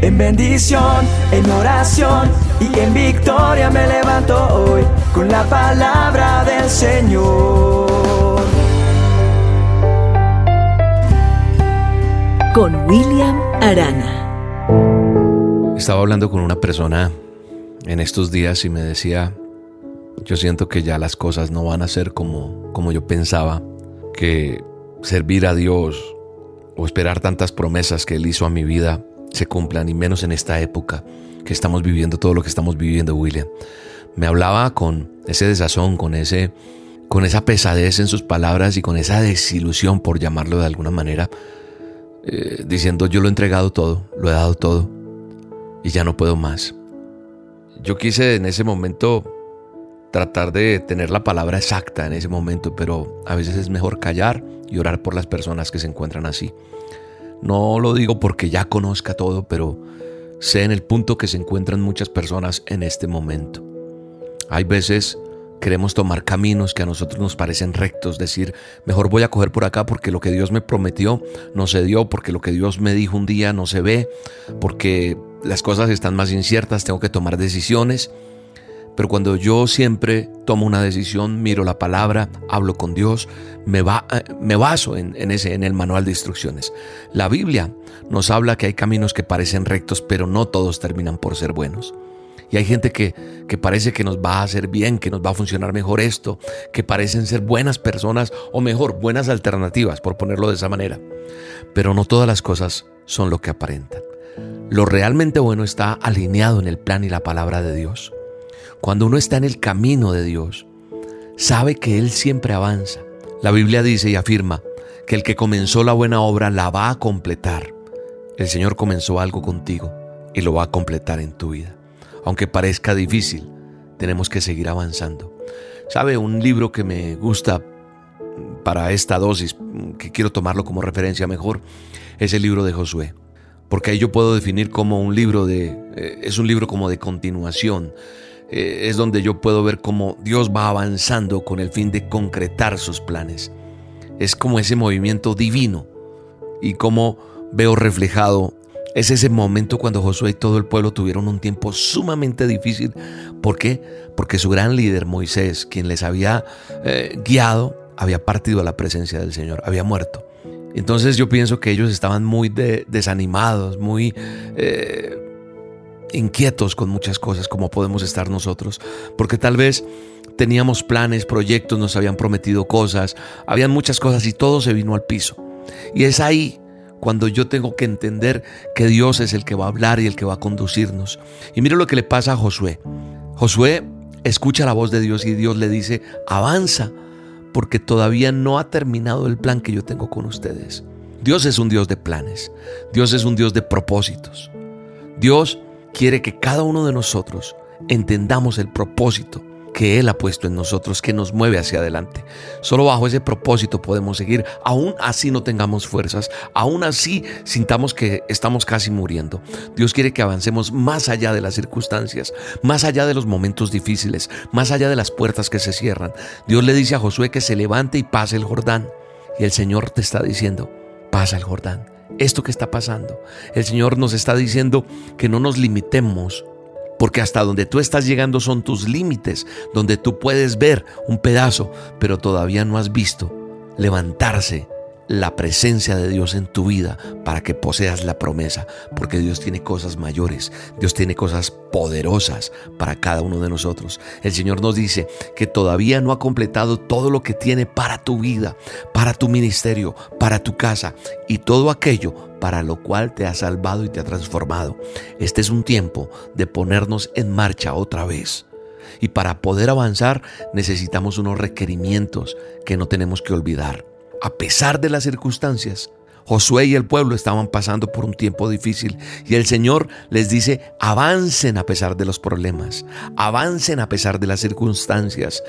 En bendición, en oración y en victoria me levanto hoy con la palabra del Señor. Con William Arana. Estaba hablando con una persona en estos días y me decía, yo siento que ya las cosas no van a ser como, como yo pensaba, que servir a Dios o esperar tantas promesas que Él hizo a mi vida se cumplan, y menos en esta época que estamos viviendo todo lo que estamos viviendo, William. Me hablaba con ese desazón, con ese con esa pesadez en sus palabras y con esa desilusión, por llamarlo de alguna manera, eh, diciendo yo lo he entregado todo, lo he dado todo y ya no puedo más. Yo quise en ese momento tratar de tener la palabra exacta en ese momento, pero a veces es mejor callar y orar por las personas que se encuentran así. No lo digo porque ya conozca todo, pero sé en el punto que se encuentran muchas personas en este momento. Hay veces queremos tomar caminos que a nosotros nos parecen rectos, decir, mejor voy a coger por acá porque lo que Dios me prometió no se dio, porque lo que Dios me dijo un día no se ve, porque las cosas están más inciertas, tengo que tomar decisiones. Pero cuando yo siempre tomo una decisión, miro la palabra, hablo con Dios, me, va, eh, me baso en, ese, en el manual de instrucciones. La Biblia nos habla que hay caminos que parecen rectos, pero no todos terminan por ser buenos. Y hay gente que, que, parece que nos va a hacer bien, que nos va a funcionar mejor esto, que parecen ser buenas personas o mejor, buenas alternativas, por ponerlo de esa manera. Pero no todas las cosas son lo que aparentan. Lo realmente bueno está alineado en el plan y la palabra de Dios. Cuando uno está en el camino de Dios, sabe que Él siempre avanza. La Biblia dice y afirma que el que comenzó la buena obra la va a completar. El Señor comenzó algo contigo y lo va a completar en tu vida. Aunque parezca difícil, tenemos que seguir avanzando. ¿Sabe? Un libro que me gusta para esta dosis, que quiero tomarlo como referencia mejor, es el libro de Josué. Porque ahí yo puedo definir como un libro de, eh, es un libro como de continuación eh, es donde yo puedo ver cómo Dios va avanzando con el fin de concretar sus planes. Es como ese movimiento divino y como veo reflejado es ese momento cuando Josué y todo el pueblo tuvieron un tiempo sumamente difícil. ¿Por qué? Porque su gran líder Moisés, quien les había eh, guiado, había partido a la presencia del Señor, había muerto. Entonces yo pienso que ellos estaban muy desanimados, muy eh, inquietos con muchas cosas como podemos estar nosotros, porque tal vez teníamos planes, proyectos, nos habían prometido cosas, habían muchas cosas y todo se vino al piso. Y es ahí cuando yo tengo que entender que Dios es el que va a hablar y el que va a conducirnos. Y mire lo que le pasa a Josué. Josué escucha la voz de Dios y Dios le dice, avanza, porque todavía no ha terminado el plan que yo tengo con ustedes. Dios es un Dios de planes, Dios es un Dios de propósitos. Dios quiere que cada uno de nosotros entendamos el propósito que Él ha puesto en nosotros, que nos mueve hacia adelante. Solo bajo ese propósito podemos seguir, aún así no tengamos fuerzas, aún así sintamos que estamos casi muriendo. Dios quiere que avancemos más allá de las circunstancias, más allá de los momentos difíciles, más allá de las puertas que se cierran. Dios le dice a Josué que se levante y pase el Jordán. Y el Señor te está diciendo, pasa el Jordán esto que está pasando. El Señor nos está diciendo que no nos limitemos, porque hasta donde tú estás llegando son tus límites, donde tú puedes ver un pedazo, pero todavía no has visto levantarse la presencia de Dios en tu vida para que poseas la promesa, porque Dios tiene cosas mayores, Dios tiene cosas poderosas para cada uno de nosotros. El Señor nos dice que todavía no ha completado todo lo que tiene para tu vida, para tu ministerio, para tu casa y todo aquello para lo cual te ha salvado y te ha transformado. Este es un tiempo de ponernos en marcha otra vez. Y para poder avanzar necesitamos unos requerimientos que no tenemos que olvidar a pesar de las circunstancias, Josué y el pueblo estaban pasando por un tiempo difícil y el Señor les dice, avancen a pesar de los problemas, avancen a pesar de las circunstancias.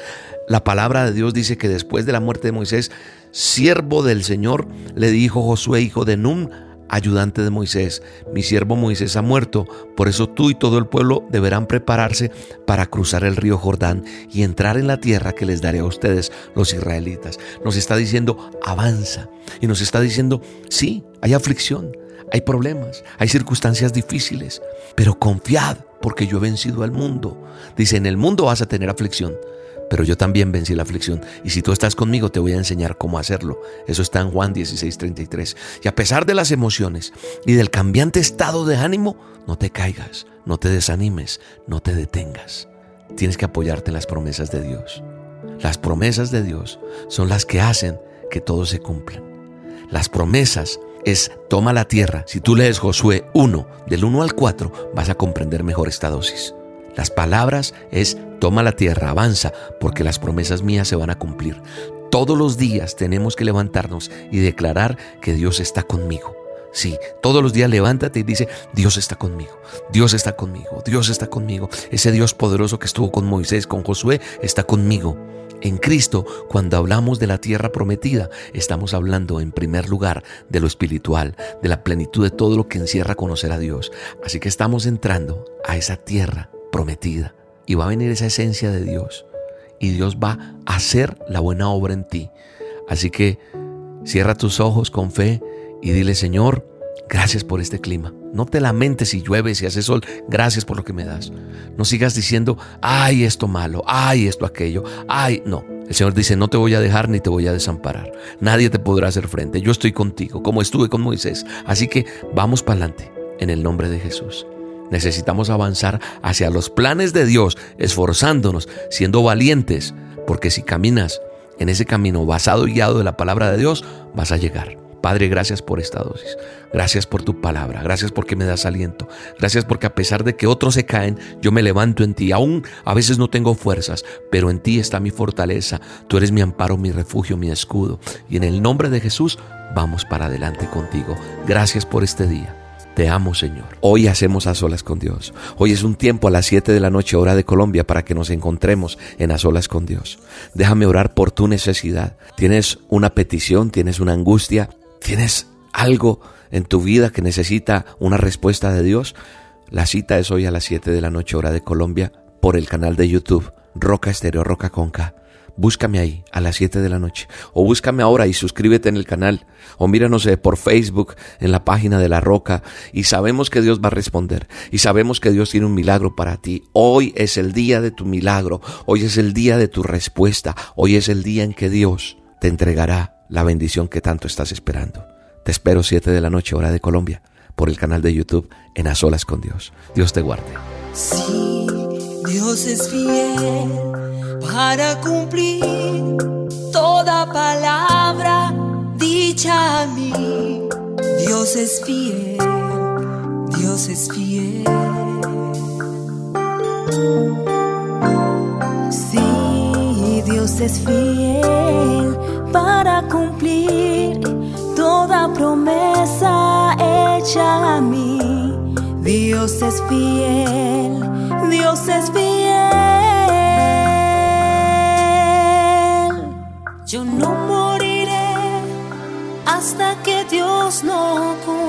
La palabra de Dios dice que después de la muerte de Moisés, siervo del Señor, le dijo Josué, hijo de Nun, ayudante de Moisés, mi siervo Moisés ha muerto, por eso tú y todo el pueblo deberán prepararse para cruzar el río Jordán y entrar en la tierra que les daré a ustedes, los israelitas. Nos está diciendo, avanza. Y nos está diciendo, sí, hay aflicción, hay problemas, hay circunstancias difíciles, pero confiad porque yo he vencido al mundo. Dice, en el mundo vas a tener aflicción, pero yo también vencí la aflicción. Y si tú estás conmigo, te voy a enseñar cómo hacerlo. Eso está en Juan 16:33. Y a pesar de las emociones y del cambiante estado de ánimo, no te caigas, no te desanimes, no te detengas. Tienes que apoyarte en las promesas de Dios. Las promesas de Dios son las que hacen que todo se cumplan. Las promesas es toma la tierra. Si tú lees Josué 1, del 1 al 4, vas a comprender mejor esta dosis. Las palabras es toma la tierra, avanza, porque las promesas mías se van a cumplir. Todos los días tenemos que levantarnos y declarar que Dios está conmigo. Sí, todos los días levántate y dice, Dios está conmigo, Dios está conmigo, Dios está conmigo. Ese Dios poderoso que estuvo con Moisés, con Josué, está conmigo. En Cristo, cuando hablamos de la tierra prometida, estamos hablando en primer lugar de lo espiritual, de la plenitud de todo lo que encierra conocer a Dios. Así que estamos entrando a esa tierra prometida y va a venir esa esencia de Dios y Dios va a hacer la buena obra en ti. Así que cierra tus ojos con fe y dile, Señor, gracias por este clima. No te lamentes si llueve, si hace sol, gracias por lo que me das. No sigas diciendo, ay, esto malo, ay, esto aquello, ay, no. El Señor dice, no te voy a dejar ni te voy a desamparar. Nadie te podrá hacer frente. Yo estoy contigo, como estuve con Moisés. Así que vamos para adelante, en el nombre de Jesús. Necesitamos avanzar hacia los planes de Dios, esforzándonos, siendo valientes, porque si caminas en ese camino basado y guiado de la palabra de Dios, vas a llegar. Padre, gracias por esta dosis. Gracias por tu palabra. Gracias porque me das aliento. Gracias porque a pesar de que otros se caen, yo me levanto en ti. Aún a veces no tengo fuerzas, pero en ti está mi fortaleza. Tú eres mi amparo, mi refugio, mi escudo. Y en el nombre de Jesús, vamos para adelante contigo. Gracias por este día. Te amo, Señor. Hoy hacemos a solas con Dios. Hoy es un tiempo a las 7 de la noche, hora de Colombia, para que nos encontremos en a solas con Dios. Déjame orar por tu necesidad. Tienes una petición, tienes una angustia, ¿Tienes algo en tu vida que necesita una respuesta de Dios? La cita es hoy a las 7 de la noche hora de Colombia por el canal de YouTube Roca Estéreo Roca Conca. Búscame ahí a las 7 de la noche. O búscame ahora y suscríbete en el canal. O míranos eh, por Facebook en la página de La Roca. Y sabemos que Dios va a responder. Y sabemos que Dios tiene un milagro para ti. Hoy es el día de tu milagro. Hoy es el día de tu respuesta. Hoy es el día en que Dios te entregará la bendición que tanto estás esperando. Te espero 7 de la noche, hora de Colombia, por el canal de YouTube En A Solas con Dios. Dios te guarde. Dios es fiel para cumplir toda palabra dicha a mí. Dios es fiel, Dios es fiel. Sí, Dios es fiel para cumplir toda promesa hecha a mí. Dios es fiel, Dios es fiel. Yo no moriré hasta que Dios no cumpla